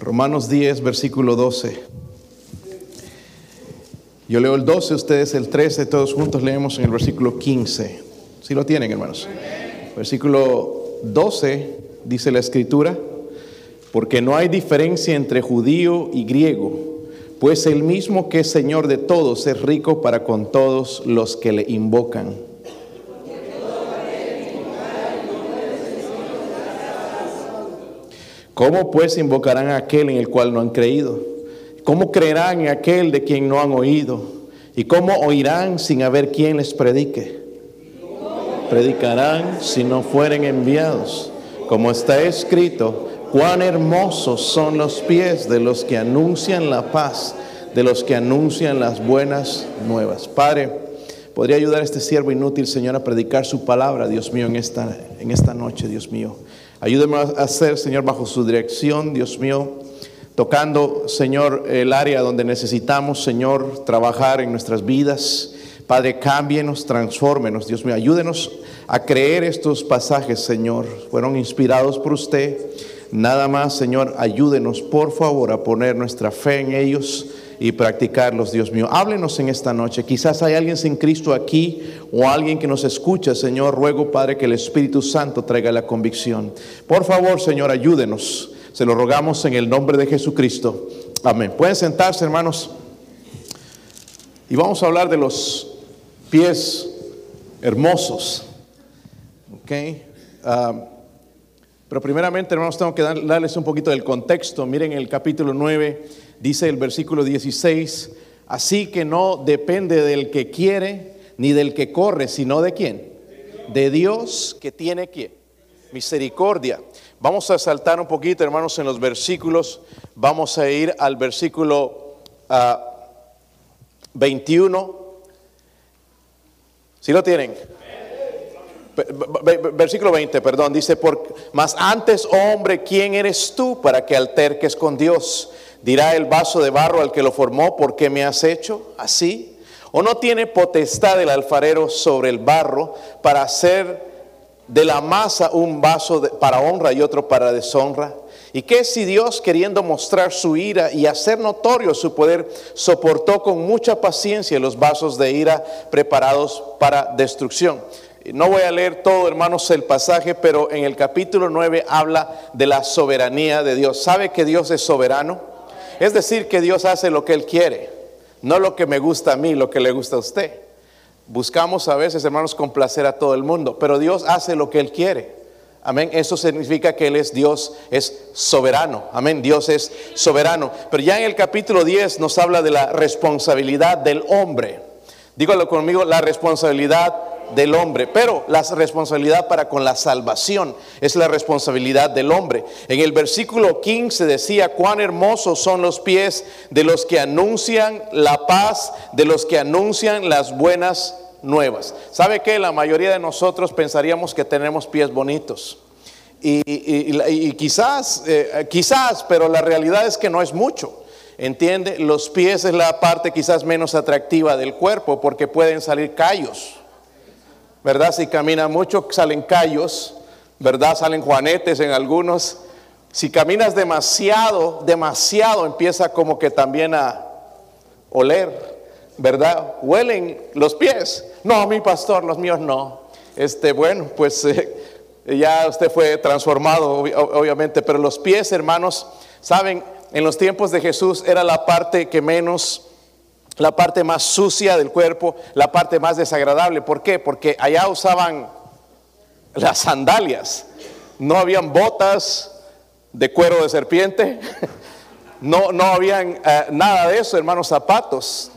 Romanos 10, versículo 12. Yo leo el 12, ustedes el 13, todos juntos leemos en el versículo 15. Si lo tienen, hermanos. Versículo 12 dice la escritura, porque no hay diferencia entre judío y griego, pues el mismo que es Señor de todos es rico para con todos los que le invocan. ¿Cómo pues invocarán a aquel en el cual no han creído? ¿Cómo creerán en aquel de quien no han oído? ¿Y cómo oirán sin haber quien les predique? Predicarán si no fueren enviados. Como está escrito, cuán hermosos son los pies de los que anuncian la paz, de los que anuncian las buenas nuevas. Padre, podría ayudar a este siervo inútil, Señor, a predicar su palabra, Dios mío, en esta, en esta noche, Dios mío. Ayúdeme a hacer, Señor, bajo su dirección, Dios mío, tocando, Señor, el área donde necesitamos, Señor, trabajar en nuestras vidas. Padre, cámbienos, transfórmenos, Dios mío, ayúdenos a creer estos pasajes, Señor. Fueron inspirados por usted. Nada más, Señor, ayúdenos, por favor, a poner nuestra fe en ellos y practicarlos, Dios mío. Háblenos en esta noche. Quizás hay alguien sin Cristo aquí o alguien que nos escucha, Señor. Ruego, Padre, que el Espíritu Santo traiga la convicción. Por favor, Señor, ayúdenos. Se lo rogamos en el nombre de Jesucristo. Amén. Pueden sentarse, hermanos. Y vamos a hablar de los pies hermosos. ¿Ok? Ah, pero primeramente, hermanos, tengo que darles un poquito del contexto. Miren el capítulo 9 dice el versículo 16, así que no depende del que quiere ni del que corre, sino de quién? De Dios que tiene quién? Misericordia. Vamos a saltar un poquito, hermanos, en los versículos. Vamos a ir al versículo 21. ¿Sí lo tienen? Versículo 20, perdón, dice, por, más antes, hombre, ¿quién eres tú para que alterques con Dios? Dirá el vaso de barro al que lo formó, ¿por qué me has hecho así? ¿O no tiene potestad el alfarero sobre el barro para hacer de la masa un vaso para honra y otro para deshonra? ¿Y qué si Dios, queriendo mostrar su ira y hacer notorio su poder, soportó con mucha paciencia los vasos de ira preparados para destrucción? No voy a leer todo, hermanos, el pasaje, pero en el capítulo 9 habla de la soberanía de Dios. ¿Sabe que Dios es soberano? Es decir, que Dios hace lo que Él quiere, no lo que me gusta a mí, lo que le gusta a usted. Buscamos a veces, hermanos, complacer a todo el mundo, pero Dios hace lo que Él quiere. Amén. Eso significa que Él es Dios, es soberano. Amén. Dios es soberano. Pero ya en el capítulo 10 nos habla de la responsabilidad del hombre. Dígalo conmigo, la responsabilidad del hombre, pero la responsabilidad para con la salvación es la responsabilidad del hombre. En el versículo 15 decía, cuán hermosos son los pies de los que anuncian la paz, de los que anuncian las buenas nuevas. ¿Sabe que La mayoría de nosotros pensaríamos que tenemos pies bonitos. Y, quizás, eh, quizás, pero la realidad es que no es mucho. ¿Entiende? Los pies es la parte quizás menos atractiva del cuerpo porque pueden salir callos. ¿Verdad? Si camina mucho salen callos, ¿verdad? Salen juanetes en algunos. Si caminas demasiado, demasiado empieza como que también a oler, ¿verdad? Huelen los pies. No, mi pastor, los míos no. Este, bueno, pues eh, ya usted fue transformado, obviamente, pero los pies, hermanos, saben, en los tiempos de Jesús era la parte que menos la parte más sucia del cuerpo, la parte más desagradable. ¿Por qué? Porque allá usaban las sandalias. No habían botas de cuero de serpiente. No, no habían eh, nada de eso, hermanos, zapatos.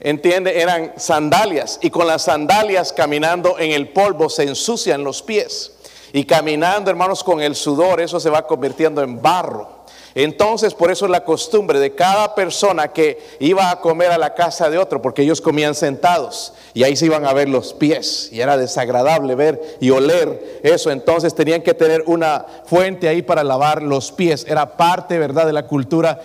Entiende, eran sandalias. Y con las sandalias caminando en el polvo se ensucian los pies. Y caminando, hermanos, con el sudor, eso se va convirtiendo en barro. Entonces, por eso es la costumbre de cada persona que iba a comer a la casa de otro, porque ellos comían sentados y ahí se iban a ver los pies y era desagradable ver y oler eso. Entonces tenían que tener una fuente ahí para lavar los pies. Era parte, ¿verdad?, de la cultura.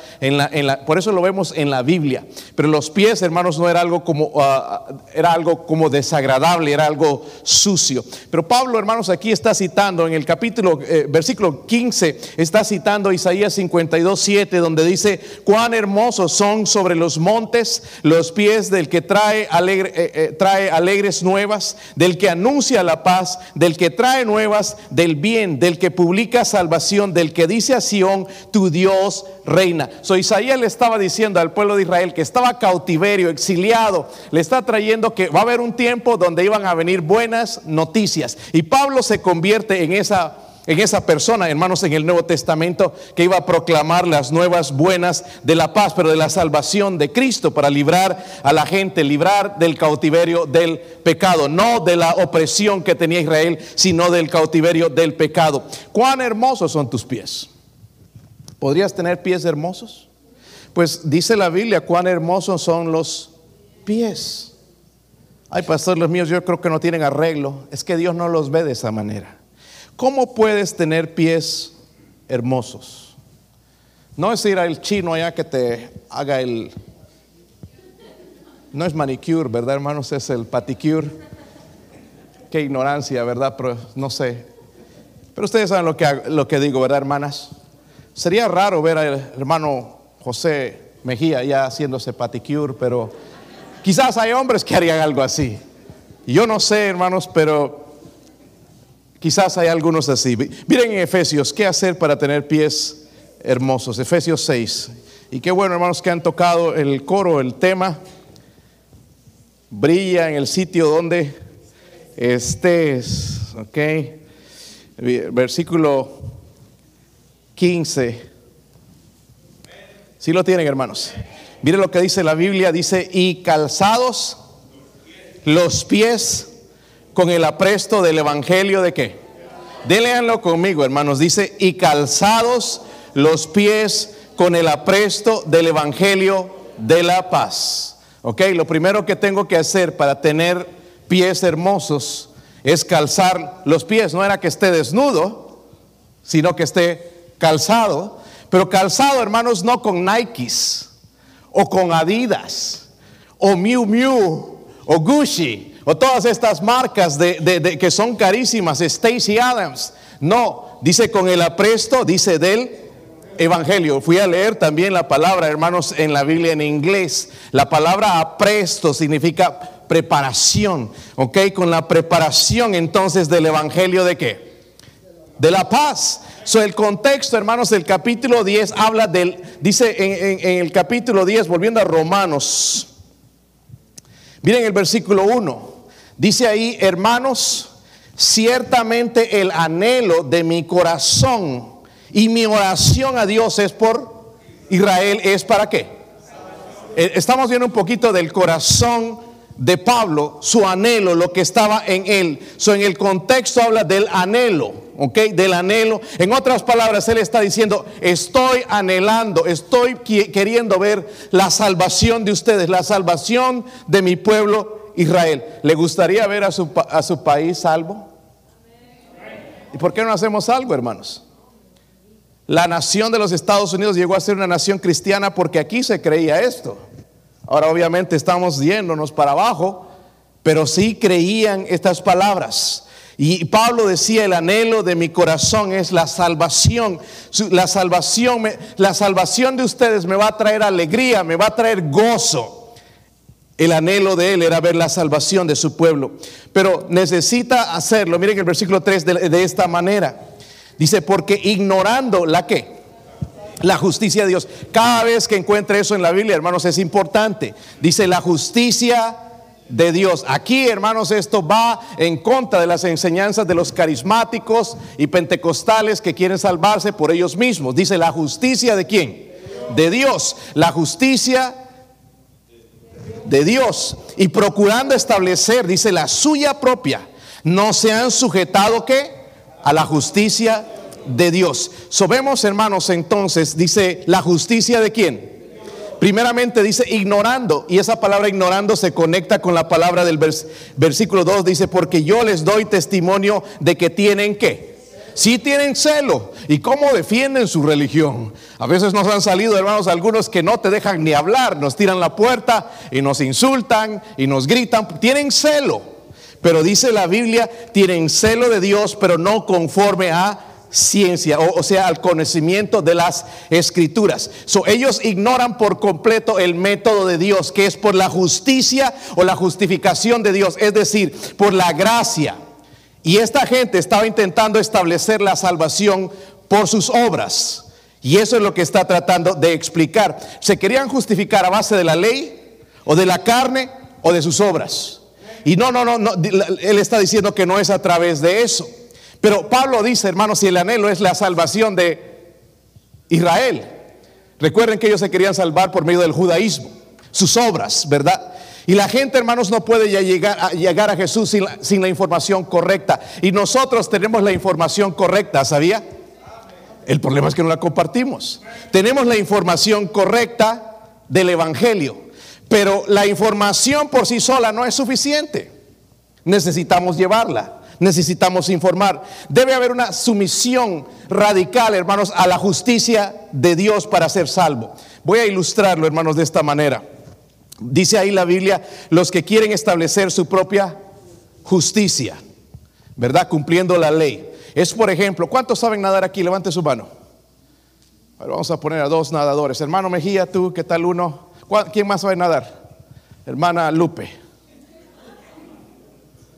Por eso lo vemos en la Biblia. Pero los pies, hermanos, no era algo como, ah, era algo como desagradable, era algo sucio. Pero Pablo, hermanos, aquí está citando en el capítulo, eh, versículo 15, está citando Isaías 50 52, 7, donde dice, cuán hermosos son sobre los montes los pies del que trae, alegre, eh, eh, trae alegres nuevas, del que anuncia la paz, del que trae nuevas del bien, del que publica salvación, del que dice a Sión, tu Dios reina. So Isaías le estaba diciendo al pueblo de Israel que estaba cautiverio, exiliado, le está trayendo que va a haber un tiempo donde iban a venir buenas noticias. Y Pablo se convierte en esa en esa persona, hermanos, en el Nuevo Testamento, que iba a proclamar las nuevas buenas de la paz, pero de la salvación de Cristo para librar a la gente, librar del cautiverio del pecado, no de la opresión que tenía Israel, sino del cautiverio del pecado. ¿Cuán hermosos son tus pies? ¿Podrías tener pies hermosos? Pues dice la Biblia, cuán hermosos son los pies. Ay, pastor, los míos yo creo que no tienen arreglo. Es que Dios no los ve de esa manera. ¿Cómo puedes tener pies hermosos? No es ir al chino allá que te haga el... No es manicure, ¿verdad, hermanos? Es el paticure. Qué ignorancia, ¿verdad? Pero no sé. Pero ustedes saben lo que, lo que digo, ¿verdad, hermanas? Sería raro ver al hermano José Mejía ya haciéndose paticure, pero quizás hay hombres que harían algo así. Yo no sé, hermanos, pero Quizás hay algunos así. Miren en Efesios, ¿qué hacer para tener pies hermosos? Efesios 6. Y qué bueno, hermanos, que han tocado el coro, el tema. Brilla en el sitio donde estés. Ok. Versículo 15. Si lo tienen, hermanos. Miren lo que dice la Biblia. Dice, y calzados los pies con el apresto del Evangelio de qué? Déleanlo conmigo, hermanos. Dice, y calzados los pies con el apresto del Evangelio de la paz. Ok, lo primero que tengo que hacer para tener pies hermosos es calzar los pies. No era que esté desnudo, sino que esté calzado. Pero calzado, hermanos, no con Nikes o con Adidas o Miu Miu o Gucci o todas estas marcas de, que son carísimas, Stacy Adams. No, dice con el apresto, dice del Evangelio. Fui a leer también la palabra, hermanos, en la Biblia en inglés. La palabra apresto significa preparación, ¿ok? Con la preparación entonces del Evangelio de qué? De la paz. So, el contexto, hermanos, del capítulo 10 habla del, dice en, en el capítulo 10, volviendo a Romanos, miren el versículo 1. Dice ahí, hermanos, ciertamente el anhelo de mi corazón y mi oración a Dios es por Israel, ¿es para qué? Eh, estamos viendo un poquito del corazón de Pablo, su anhelo, lo que estaba en él. So, en el contexto habla del anhelo, ¿ok? Del anhelo. En otras palabras, él está diciendo, estoy anhelando, estoy queriendo ver la salvación de ustedes, la salvación de mi pueblo Israel, ¿le gustaría ver a su, a su país salvo? ¿Y por qué no hacemos algo, hermanos? La nación de los Estados Unidos llegó a ser una nación cristiana porque aquí se creía esto. Ahora obviamente estamos yéndonos para abajo, pero sí creían estas palabras. Y Pablo decía, el anhelo de mi corazón es la salvación. La salvación, la salvación de ustedes me va a traer alegría, me va a traer gozo. El anhelo de él era ver la salvación de su pueblo. Pero necesita hacerlo. Miren el versículo 3 de, esta manera. Dice, porque ignorando la que la justicia de Dios. Cada vez que encuentre eso en la Biblia, hermanos, es importante. Dice la justicia de Dios. Aquí, hermanos, esto va en contra de las enseñanzas de los carismáticos y pentecostales que quieren salvarse por ellos mismos. Dice la justicia de quién? De Dios. La justicia de Dios y procurando establecer, dice, la suya propia, no se han sujetado que a la justicia de Dios. Sobemos, hermanos, entonces, dice, la justicia de quién? Primeramente dice ignorando, y esa palabra ignorando se conecta con la palabra del versículo 2, dice, porque yo les doy testimonio de que tienen que si tienen celo. ¿Y cómo defienden su religión? A veces nos han salido, hermanos, algunos que no te dejan ni hablar, nos tiran la puerta y nos insultan y nos gritan. Tienen celo. Pero dice la Biblia, tienen celo de Dios, pero no conforme a ciencia, o, sea, al conocimiento de las escrituras. So, ellos ignoran por completo el método de Dios, que es por la justicia o la justificación de Dios, es decir, por la gracia. Y esta gente estaba intentando establecer la salvación por sus obras. Y eso es lo que está tratando de explicar. Se querían justificar a base de la ley o de la carne o de sus obras. Y no, no, no, no, él está diciendo que no es a través de eso. Pero Pablo dice, hermanos, si el anhelo es la salvación de Israel. Recuerden que ellos se querían salvar por medio del judaísmo, sus obras, ¿verdad? Y la gente, hermanos, no puede ya llegar a, llegar a Jesús sin la, sin la información correcta. Y nosotros tenemos la información correcta, ¿sabía? El problema es que no la compartimos. Tenemos la información correcta del Evangelio, pero la información por sí sola no es suficiente. Necesitamos llevarla necesitamos informar. Debe haber una sumisión radical, hermanos, a la justicia de Dios para ser salvo. Voy a ilustrarlo, hermanos, de esta manera. Dice ahí la Biblia, los que quieren establecer su propia justicia, ¿verdad? Cumpliendo la ley. Es, por ejemplo, ¿cuántos saben nadar aquí? Levante su mano. vamos a poner a dos nadadores. Hermano Mejía, tú, ¿qué tal uno? ¿Quién más sabe nadar? Hermana Lupe.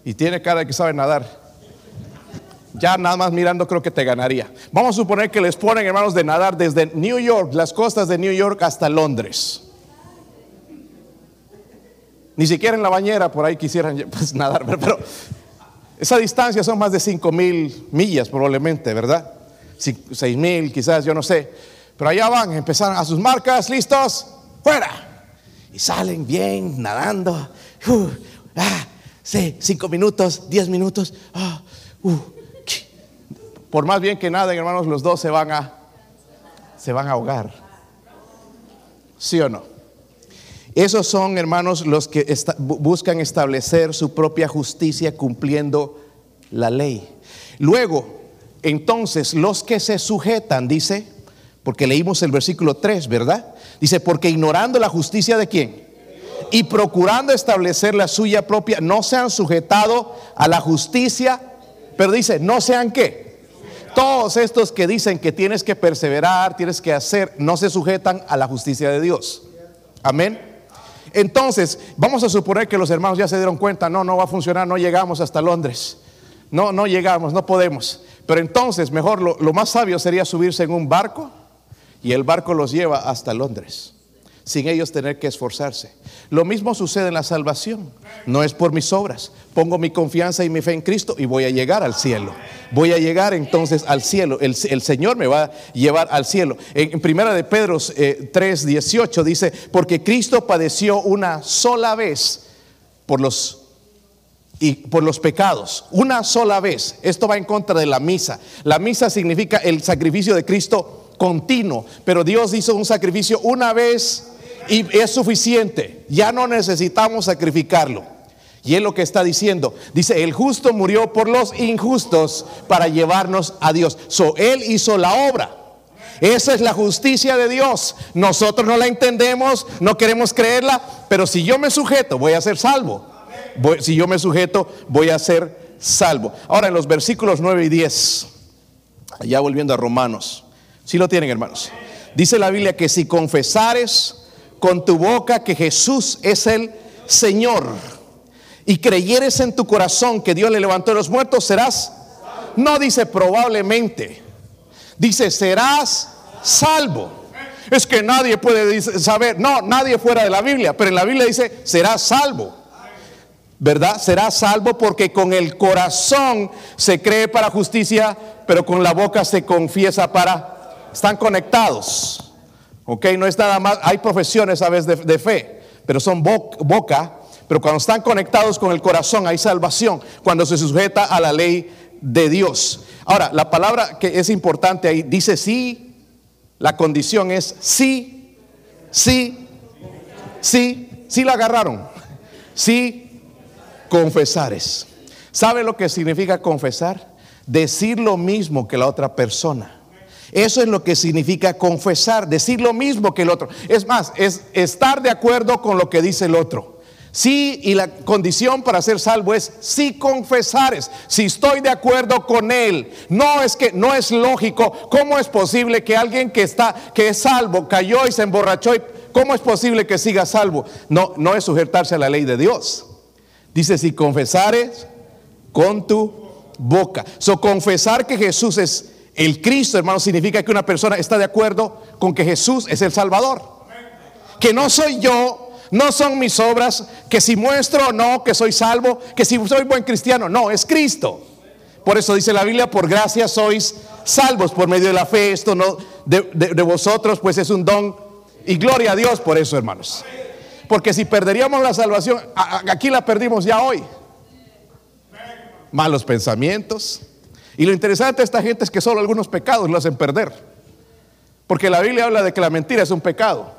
Y tiene cara de que sabe nadar. Ya nada más mirando creo que te ganaría. Vamos a suponer que les ponen, hermanos, de nadar desde New York, las costas de New York hasta Londres. Ni siquiera en la bañera por ahí quisieran pues, nadar, pero esa distancia son más de 5 mil millas probablemente, ¿verdad? 6 mil quizás, yo no sé. Pero allá van, empezaron a sus marcas, listos, fuera. Y salen bien nadando. ah, sí, cinco minutos, diez minutos. Ah, uh, por más bien que nada, hermanos, los dos se van a, se van a ahogar. ¿Sí o no? Esos son, hermanos, los que buscan establecer su propia justicia cumpliendo la ley. Luego, entonces, los que se sujetan, dice, porque leímos el versículo 3, ¿verdad? Dice, porque ignorando la justicia de quién? y procurando establecer la suya propia, no se han sujetado a la justicia, pero dice, no sean qué. Todos estos que dicen que tienes que perseverar, tienes que hacer, no se sujetan a la justicia de Dios. Amén. Entonces, vamos a suponer que los hermanos ya se dieron cuenta, no, no va a funcionar, no llegamos hasta Londres. No, no llegamos, no podemos. Pero entonces, mejor lo, lo más sabio sería subirse en un barco y el barco los lleva hasta Londres sin ellos tener que esforzarse. Lo mismo sucede en la salvación. No es por mis obras. Pongo mi confianza y mi fe en Cristo y voy a llegar al cielo. Voy a llegar entonces al cielo. El, Señor me va a llevar al cielo. En, primera de Pedro 3, eh, 18 dice, porque Cristo padeció una sola vez por los y por los pecados, una sola vez. Esto va en contra de la misa. La misa significa el sacrificio de Cristo continuo, pero Dios hizo un sacrificio una vez y es suficiente. Ya no necesitamos sacrificarlo. Y es lo que está diciendo. Dice, el justo murió por los injustos para llevarnos a Dios. So, él hizo la obra. Esa es la justicia de Dios. Nosotros no la entendemos, no queremos creerla, pero si yo me sujeto, voy a ser salvo. si yo me sujeto, voy a ser salvo. Ahora en los versículos 9 y 10, ya volviendo a Romanos, si lo tienen hermanos, dice la Biblia que si confesares con tu boca que Jesús es el Señor y creyeres en tu corazón que Dios le levantó de los muertos, serás, no dice probablemente, dice serás salvo. Es que nadie puede saber, no, nadie fuera de la Biblia, pero en la Biblia dice serás salvo. ¿Verdad? Serás salvo porque con el corazón se cree para justicia, pero con la boca se confiesa para... Están conectados. Ok, no es nada más, hay profesiones a veces de, fe, pero son boca, pero cuando están conectados con el corazón hay salvación, cuando se sujeta a la ley de Dios. Ahora, la palabra que es importante ahí dice sí, la condición es sí, sí, sí, sí la agarraron, sí, confesares. ¿Sabe lo que significa confesar? Decir lo mismo que la otra persona. Eso es lo que significa confesar, decir lo mismo que el otro. Es más, es estar de acuerdo con lo que dice el otro. Sí, y la condición para ser salvo es si confesares, si estoy de acuerdo con él. No es que no es lógico, ¿cómo es posible que alguien que está que es salvo cayó y se emborrachó y cómo es posible que siga salvo? No, no es sujetarse a la ley de Dios. Dice si confesares con tu boca. So confesar que Jesús es el Cristo, hermano, significa que una persona está de acuerdo con que Jesús es el Salvador. Que no soy yo, no son mis obras, que si muestro o no que soy salvo, que si soy buen cristiano, no, es Cristo. Por eso dice la Biblia, por gracia sois salvos por medio de la fe, esto no de, de vosotros, pues es un don y gloria a Dios por eso, hermanos. Porque si perderíamos la salvación, aquí la perdimos ya hoy. Malos pensamientos. Y lo interesante de esta gente es que solo algunos pecados lo hacen perder. Porque la Biblia habla de que la mentira es un pecado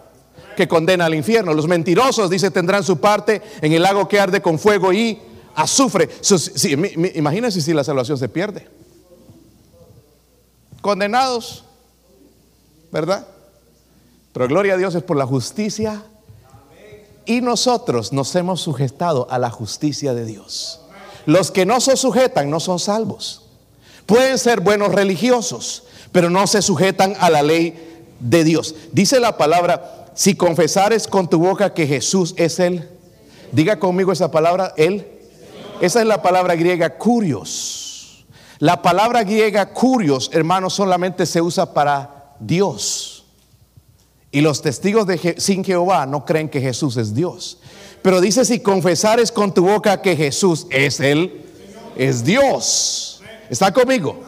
que condena al infierno. Los mentirosos, dice, tendrán su parte en el lago que arde con fuego y azufre. imagínense si la salvación se pierde. Condenados, ¿verdad? Pero gloria a Dios es por la justicia. Y nosotros nos hemos sujetado a la justicia de Dios. Los que no se sujetan no son salvos. Pueden ser buenos religiosos, pero no se sujetan a la ley de Dios. Dice la palabra, si confesares con tu boca que Jesús es Él, diga conmigo esa palabra, Él. Esa es la palabra griega curios. La palabra griega curios, hermanos, solamente se usa para Dios. Y los testigos de sin Jehová no creen que Jesús es Dios. Pero dice, si confesares con tu boca que Jesús es Él, es Dios. ¿Está conmigo?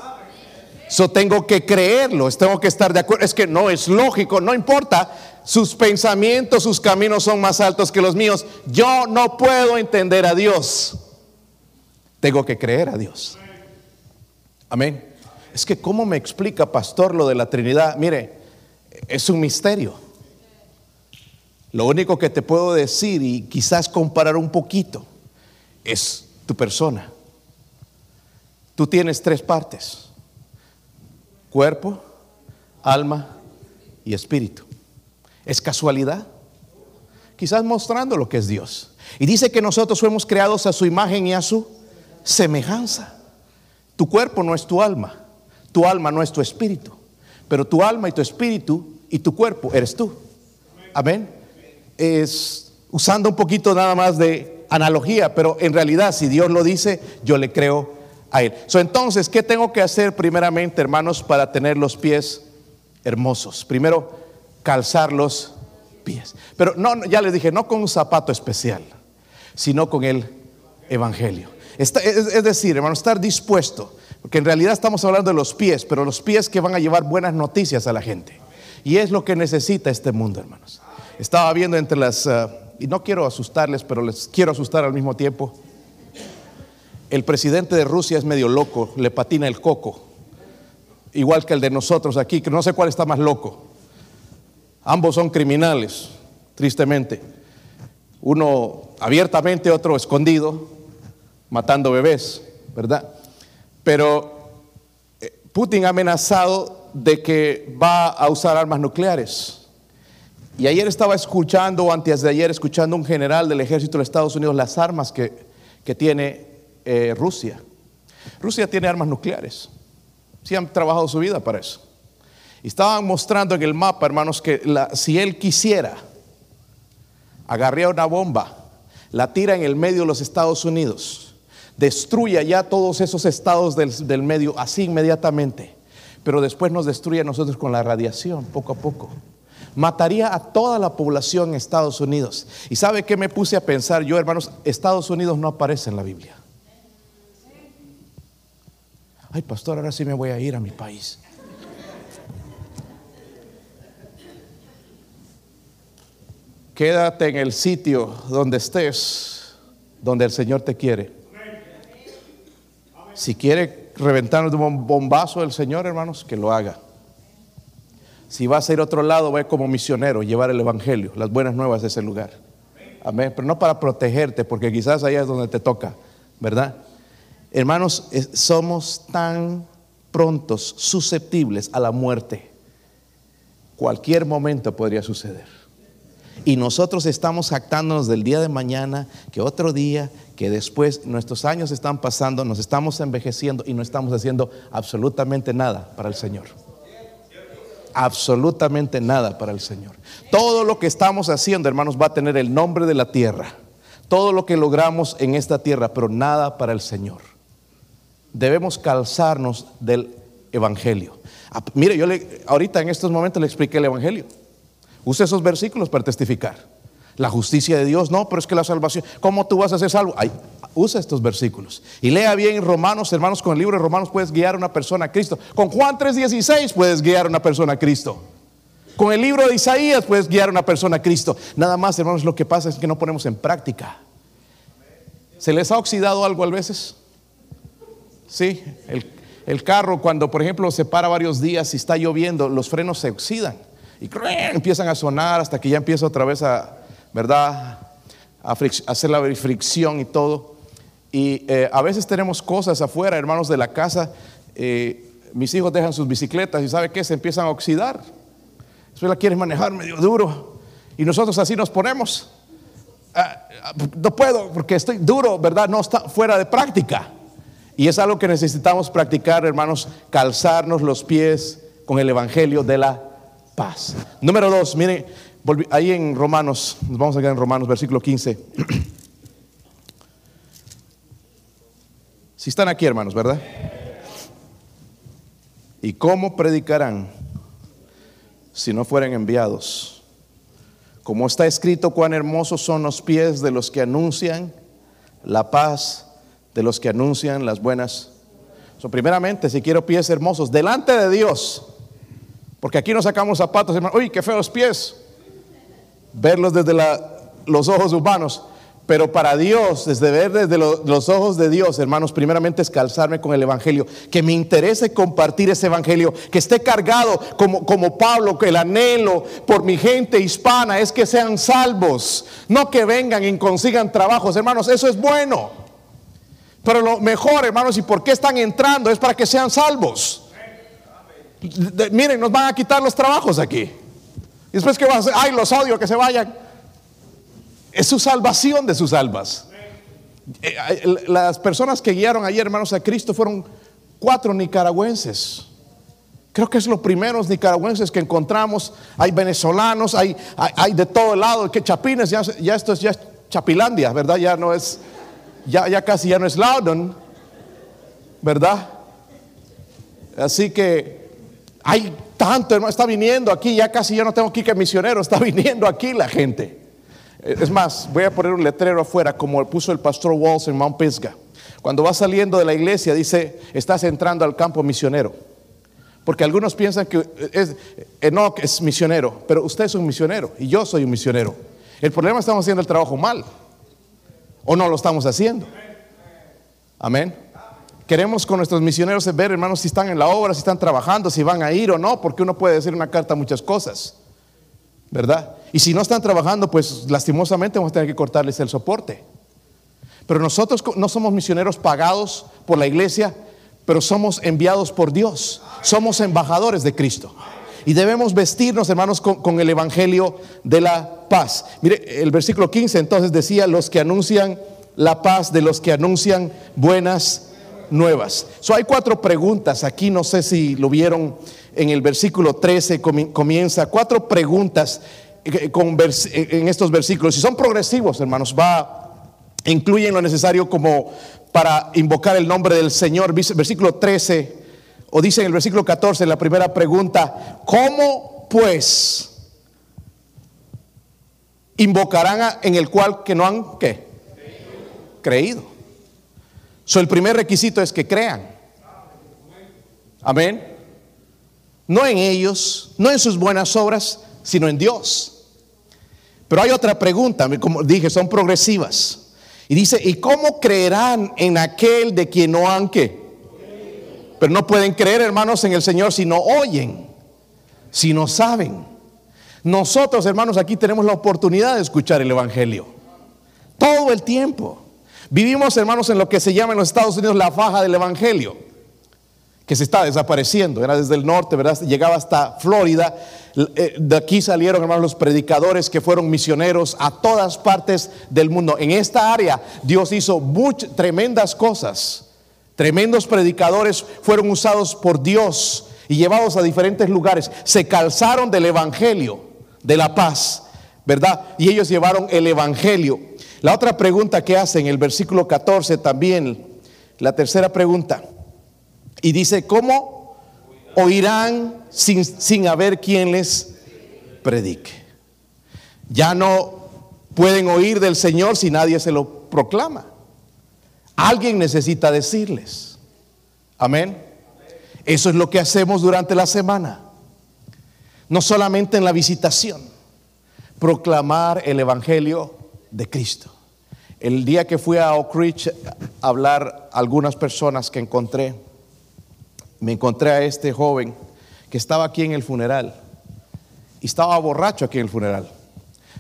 Yo tengo que creerlo, tengo que estar de acuerdo. Es que no es lógico, no importa sus pensamientos, sus caminos son más altos que los míos. Yo no puedo entender a Dios. Tengo que creer a Dios. Amén. Es que ¿cómo me explica, pastor, lo de la Trinidad? Mire, es un misterio. Lo único que te puedo decir y quizás comparar un poquito es tu persona. Tú tienes tres partes. Cuerpo, alma y espíritu. ¿Es casualidad? Quizás mostrando lo que es Dios. Y dice que nosotros fuimos creados a su imagen y a su semejanza. Tu cuerpo no es tu alma, tu alma no es tu espíritu, pero tu alma y tu espíritu y tu cuerpo eres tú. Amén. Es usando un poquito nada más de analogía, pero en realidad si Dios lo dice, yo le creo Él. entonces, ¿qué tengo que hacer primeramente, hermanos, para tener los pies hermosos? Primero, calzar los pies. Pero no, ya les dije, no con un zapato especial, sino con el Evangelio. es, decir, hermano, estar dispuesto, porque en realidad estamos hablando de los pies, pero los pies que van a llevar buenas noticias a la gente. Y es lo que necesita este mundo, hermanos. Estaba viendo entre las, uh, y no quiero asustarles, pero les quiero asustar al mismo tiempo. El presidente de Rusia es medio loco, le patina el coco, igual que el de nosotros aquí, que no sé cuál está más loco. Ambos son criminales, tristemente. Uno abiertamente, otro escondido, matando bebés, ¿verdad? Pero eh, Putin ha amenazado de que va a usar armas nucleares. Y ayer estaba escuchando, o antes de ayer, escuchando un general del ejército de Estados Unidos las armas que, que tiene eh, Rusia. Rusia tiene armas nucleares. Sí han trabajado su vida para eso. Estaban mostrando en el mapa, hermanos, que si él quisiera, agarría una bomba, la tira en el medio de los Estados Unidos, destruya ya todos esos estados del, del medio así inmediatamente, pero después nos destruye a nosotros con la radiación, poco a poco mataría a toda la población en Estados Unidos. ¿Y sabe qué me puse a pensar yo, hermanos? Estados Unidos no aparece en la Biblia. Ay, pastor, ahora sí me voy a ir a mi país. Quédate en el sitio donde estés, donde el Señor te quiere. Si quiere reventarnos de un bombazo del Señor, hermanos, que lo haga. Si vas a ir a otro lado, ve como misionero, llevar el Evangelio, las buenas nuevas de ese lugar. Amén. Pero no para protegerte, porque quizás allá es donde te toca, ¿verdad? Hermanos, somos tan prontos, susceptibles a la muerte. Cualquier momento podría suceder. Y nosotros estamos jactándonos del día de mañana, que otro día, que después nuestros años están pasando, nos estamos envejeciendo y no estamos haciendo absolutamente nada para el Señor. Absolutamente nada para el Señor. Todo lo que estamos haciendo, hermanos, va a tener el nombre de la tierra. Todo lo que logramos en esta tierra, pero nada para el Señor. Debemos calzarnos del Evangelio. Mire, yo le, ahorita en estos momentos le expliqué el Evangelio. Use esos versículos para testificar. La justicia de Dios, no, pero es que la salvación, ¿cómo tú vas a ser salvo? usa estos versículos. Y lea bien Romanos, hermanos, con el libro de Romanos puedes guiar a una persona a Cristo. Con Juan 3:16 puedes guiar a una persona a Cristo. Con el libro de Isaías puedes guiar a una persona a Cristo. Nada más, hermanos, lo que pasa es que no ponemos en práctica. ¿Se les ha oxidado algo a veces? Sí, el, el carro cuando, por ejemplo, se para varios días y está lloviendo, los frenos se oxidan y empiezan a sonar hasta que ya empieza otra vez a, ¿verdad? A hacer la fricción y todo. Y eh, a veces tenemos cosas afuera, hermanos de la casa. Eh, mis hijos dejan sus bicicletas y ¿sabe qué? Se empiezan a oxidar. Después la quieren manejar medio duro. Y nosotros así nos ponemos. Ah, ah, no puedo porque estoy duro, ¿verdad? No está fuera de práctica. Y es algo que necesitamos practicar, hermanos, calzarnos los pies con el Evangelio de la paz. Número dos, miren, ahí en Romanos, nos vamos a quedar en Romanos, versículo 15. Si están aquí, hermanos, ¿verdad? ¿Y cómo predicarán si no fueren enviados? Como está escrito, cuán hermosos son los pies de los que anuncian la paz, de los que anuncian las buenas. So, primeramente, si quiero pies hermosos, delante de Dios, porque aquí nos sacamos zapatos, hermano. Uy, qué feos pies. Verlos desde los ojos humanos. Pero para Dios, desde ver desde los ojos de Dios, hermanos, primeramente es calzarme con el Evangelio, que me interese compartir ese Evangelio, que esté cargado como, como Pablo, que el anhelo por mi gente hispana es que sean salvos, no que vengan y consigan trabajos, hermanos, eso es bueno. Pero lo mejor, hermanos, y por qué están entrando es para que sean salvos miren, nos van a quitar los trabajos aquí. Y después que van a hacer, ay, los odio, que se vayan. Es su salvación de sus almas. Eh, las personas que guiaron ayer, hermanos, a Cristo fueron cuatro nicaragüenses. Creo que es los primeros nicaragüenses que encontramos. Hay venezolanos, hay, hay, de todo lado. Que chapines, ya, esto es ya Chapilandia, ¿verdad? Ya no es, ya, ya casi ya no es Loudon, ¿verdad? Así que hay tanto, hermano, está viniendo aquí, ya casi ya no tengo aquí que misionero, está viniendo aquí la gente. Es más, voy a poner un letrero afuera, como puso el pastor Walls en Mount Pisgah. Cuando va saliendo de la iglesia, dice, estás entrando al campo misionero. Porque algunos piensan que es, Enoch es misionero, pero usted es un misionero y yo soy un misionero. El problema es que estamos haciendo el trabajo mal. ¿O no lo estamos haciendo? Amén. Queremos con nuestros misioneros ver, hermanos, si están en la obra, si están trabajando, si van a ir o no, porque uno puede decir una carta muchas cosas, ¿verdad? Y si no están trabajando, pues lastimosamente vamos a tener que cortarles el soporte. Pero nosotros no somos misioneros pagados por la iglesia, pero somos enviados por Dios. Somos embajadores de Cristo. Y debemos vestirnos, hermanos, con, con, el Evangelio de la paz. Mire, el versículo 15 entonces decía, los que anuncian la paz de los que anuncian buenas nuevas. So, hay cuatro preguntas aquí, no sé si lo vieron en el versículo 13, comienza cuatro preguntas eh, eh, en estos versículos. Y son progresivos, hermanos, va, incluyen lo necesario como para invocar el nombre del Señor. Versículo 13, o dice en el versículo 14, la primera pregunta, ¿cómo pues invocarán en el cual que no han, ¿qué? Creído. So, el primer requisito es que crean. Amén. No en ellos, no en sus buenas obras, sino en Dios. Pero hay otra pregunta, como dije, son progresivas. Y dice, ¿y cómo creerán en aquel de quien no han que? Pero no pueden creer, hermanos, en el Señor si no oyen, si no saben. Nosotros, hermanos, aquí tenemos la oportunidad de escuchar el Evangelio. Todo el tiempo. Vivimos, hermanos, en lo que se llama en los Estados Unidos la faja del Evangelio, que se está desapareciendo. Era desde el norte, ¿verdad? Llegaba hasta Florida. Eh, de aquí salieron, hermanos, los predicadores que fueron misioneros a todas partes del mundo. En esta área Dios hizo muchas, tremendas cosas. Tremendos predicadores fueron usados por Dios y llevados a diferentes lugares. Se calzaron del Evangelio de la paz, ¿verdad? Y ellos llevaron el Evangelio. La otra pregunta que hace en el versículo 14 también, la tercera pregunta, y dice, ¿cómo oirán sin, sin haber quien les predique? Ya no pueden oír del Señor si nadie se lo proclama. Alguien necesita decirles. Amén. Eso es lo que hacemos durante la semana. No solamente en la visitación, proclamar el Evangelio de Cristo. El día que fui a Oak Ridge a hablar a algunas personas que encontré, me encontré a este joven que estaba aquí en el funeral y estaba borracho aquí en el funeral.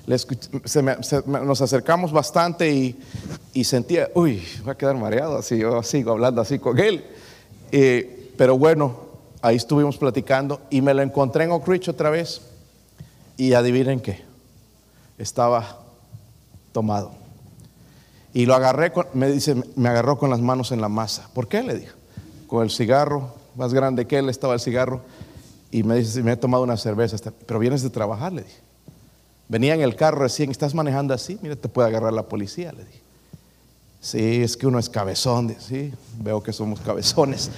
Nos acercamos bastante y, sentía, uy, voy a quedar mareado así, yo sigo hablando así con él. Eh, pero bueno, ahí estuvimos platicando y me lo encontré en Oak Ridge otra vez y adivinen qué, estaba tomado. Y lo agarré, me dice, me agarró con las manos en la masa. ¿Por qué? Le dijo. Con el cigarro, más grande que él estaba el cigarro. Y me dice, me he tomado una cerveza. Pero vienes de trabajar, le dije. Venía en el carro recién, ¿estás manejando así? Mira, te puede agarrar la policía, le dije. Sí, es que uno es cabezón, sí, veo que somos cabezones.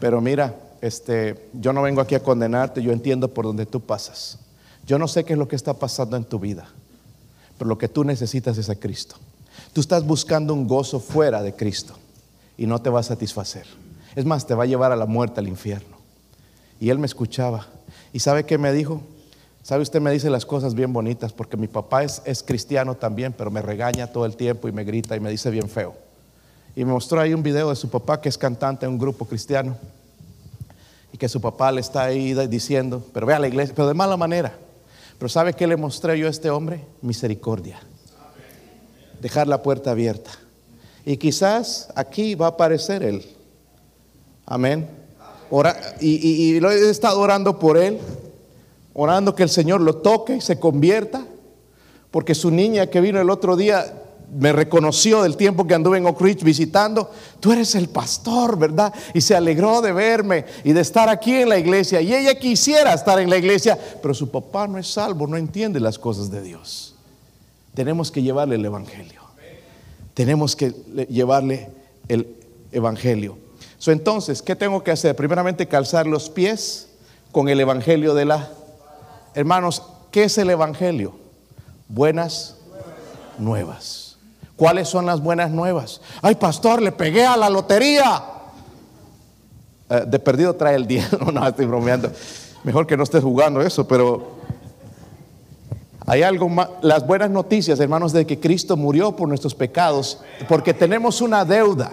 Pero mira, este, yo no vengo aquí a condenarte, yo entiendo por dónde tú pasas. Yo no sé qué es lo que está pasando en tu vida, pero lo que tú necesitas es a Cristo. Tú estás buscando un gozo fuera de Cristo y no te va a satisfacer. Es más, te va a llevar a la muerte, al infierno. Y él me escuchaba. ¿Y sabe qué me dijo? ¿Sabe usted me dice las cosas bien bonitas? Porque mi papá es, es cristiano también, pero me regaña todo el tiempo y me grita y me dice bien feo. Y me mostró ahí un video de su papá que es cantante en un grupo cristiano. Y que su papá le está ahí diciendo, pero ve a la iglesia, pero de mala manera. Pero ¿sabe qué le mostré yo a este hombre? Misericordia dejar la puerta abierta. Y quizás aquí va a aparecer Él. Amén. y, y, lo he estado orando por Él, orando que el Señor lo toque y se convierta, porque su niña que vino el otro día me reconoció del tiempo que anduve en Oak Ridge visitando, tú eres el pastor, ¿verdad? Y se alegró de verme y de estar aquí en la iglesia. Y ella quisiera estar en la iglesia, pero su papá no es salvo, no entiende las cosas de Dios. Tenemos que llevarle el Evangelio tenemos que llevarle el Evangelio. entonces, ¿qué tengo que hacer? Primeramente, calzar los pies con el Evangelio de la... Hermanos, ¿qué es el Evangelio? Buenas nuevas. ¿Cuáles son las buenas nuevas? Ay, pastor, le pegué a la lotería. Eh, de perdido trae el día. no, estoy bromeando. Mejor que no estés jugando eso, pero hay algo más, las buenas noticias, hermanos, de que Cristo murió por nuestros pecados, porque tenemos una deuda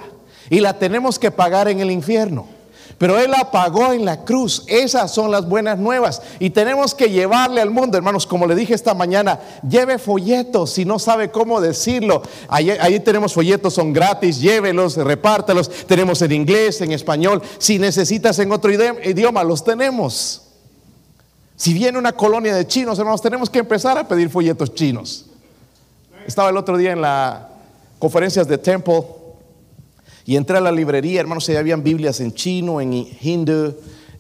y la tenemos que pagar en el infierno. Pero Él la pagó en la cruz. Esas son las buenas nuevas. Y tenemos que llevarle al mundo, hermanos, como le dije esta mañana, lleve folletos si no sabe cómo decirlo. Ahí, ahí tenemos folletos, son gratis, llévelos, repártalos. Tenemos en inglés, en español. Si necesitas en otro idioma, los tenemos. Si viene una colonia de chinos, hermanos, tenemos que empezar a pedir folletos chinos. Estaba el otro día en las conferencias de Temple y entré a la librería, hermanos, y habían Biblias en chino, en hindú,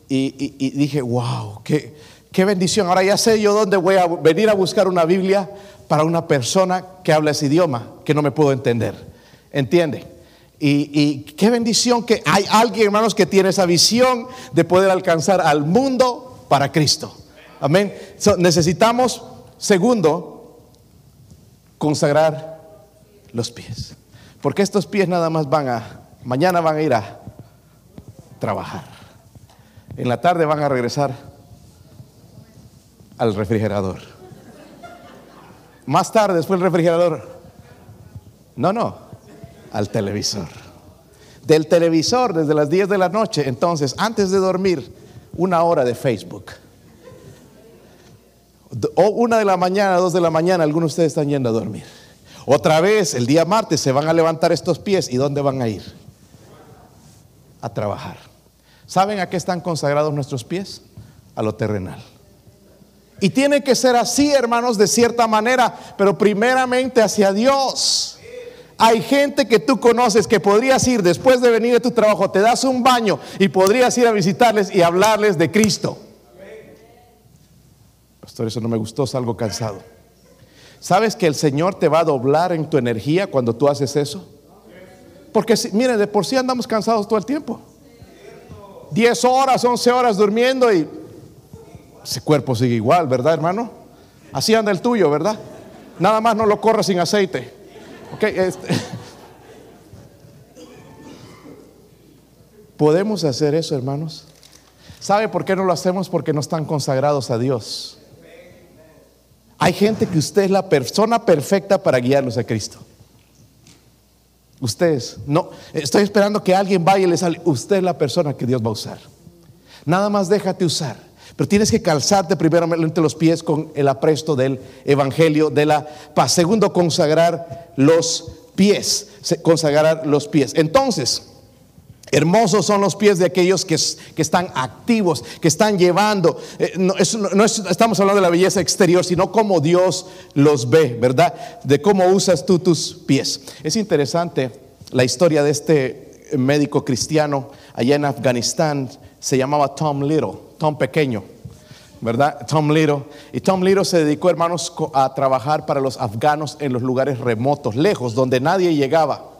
y, dije, wow, qué, bendición. Ahora ya sé yo dónde voy a venir a buscar una Biblia para una persona que habla ese idioma, que no me puedo entender. ¿Entiende? Y, qué bendición que hay alguien, hermanos, que tiene esa visión de poder alcanzar al mundo para Cristo. Amén. necesitamos, segundo, consagrar los pies. Porque estos pies nada más van a, mañana van a ir a trabajar. En la tarde van a regresar al refrigerador. Más tarde, después del refrigerador. No, no, al televisor. Del televisor desde las 10 de la noche, entonces, antes de dormir, una hora de Facebook o una de la mañana, dos de la mañana, algunos de ustedes están yendo a dormir. Otra vez, el día martes, se van a levantar estos pies y ¿dónde van a ir? A trabajar. ¿Saben a qué están consagrados nuestros pies? A lo terrenal. Y tiene que ser así, hermanos, de cierta manera, pero primeramente hacia Dios. Hay gente que tú conoces que podrías ir después de venir de tu trabajo, te das un baño y podrías ir a visitarles y hablarles de Cristo. Pastor, eso no me gustó, salgo cansado. ¿Sabes que el Señor te va a doblar en tu energía cuando tú haces eso? Porque, si, mire, de por sí andamos cansados todo el tiempo. 10 horas, 11 horas durmiendo y ese cuerpo sigue igual, ¿verdad, hermano? Así anda el tuyo, ¿verdad? Nada más no lo corra sin aceite. Okay, este. ¿Podemos hacer eso, hermanos? ¿Sabe por qué no lo hacemos? Porque no están consagrados a Dios. Hay gente que usted es la persona perfecta para guiarlos a Cristo. Ustedes, no, estoy esperando que alguien vaya y le sale. Usted es la persona que Dios va a usar. Nada más déjate usar. Pero tienes que calzarte primero entre los pies con el apresto del Evangelio de la paz. Segundo, consagrar los pies. Consagrar los pies. Entonces, Hermosos son los pies de aquellos que, que están activos, que están llevando. Eh, no, estamos hablando de la belleza exterior, sino cómo Dios los ve, ¿verdad? De cómo usas tú tus pies. Es interesante la historia de este médico cristiano allá en Afganistán. Se llamaba Tom Little, Tom Pequeño, ¿verdad? Tom Little. Y Tom Little se dedicó, hermanos, a trabajar para los afganos en los lugares remotos, lejos, donde nadie llegaba.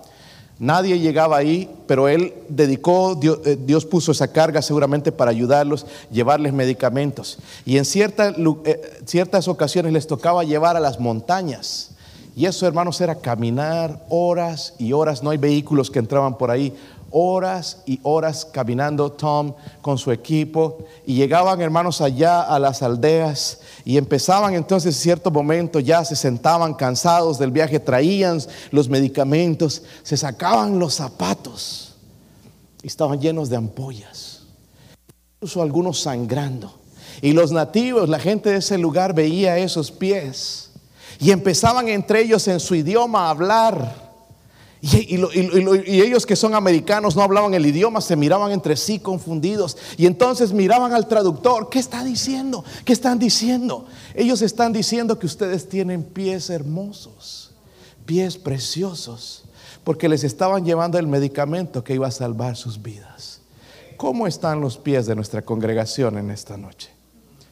Nadie llegaba ahí, pero él dedicó, eh, Dios, puso esa carga seguramente para ayudarlos, llevarles medicamentos. Y en eh, ciertas ocasiones les tocaba llevar a las montañas. Y eso, hermanos, era caminar horas y horas. No hay vehículos que entraban por ahí horas y horas caminando Tom con su equipo y llegaban hermanos allá a las aldeas y empezaban entonces en cierto momento ya se sentaban cansados del viaje, traían los medicamentos, se sacaban los zapatos y estaban llenos de ampollas, incluso algunos sangrando. Y los nativos, la gente de ese lugar veía esos pies y empezaban entre ellos en su idioma a hablar y, ellos que son americanos no hablaban el idioma, se miraban entre sí confundidos. Y entonces miraban al traductor, ¿qué está diciendo? ¿Qué están diciendo? Ellos están diciendo que ustedes tienen pies hermosos, pies preciosos, porque les estaban llevando el medicamento que iba a salvar sus vidas. ¿Cómo están los pies de nuestra congregación en esta noche?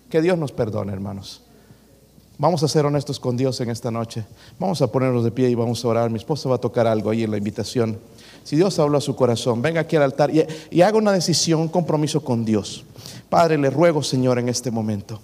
Que Dios nos perdone, hermanos. Vamos a ser honestos con Dios en esta noche. Vamos a ponernos de pie y vamos a orar. Mi esposa va a tocar algo ahí en la invitación. Si Dios habló a su corazón, venga aquí al altar y, y haga una decisión, un compromiso con Dios. Padre, le ruego, Señor, en este momento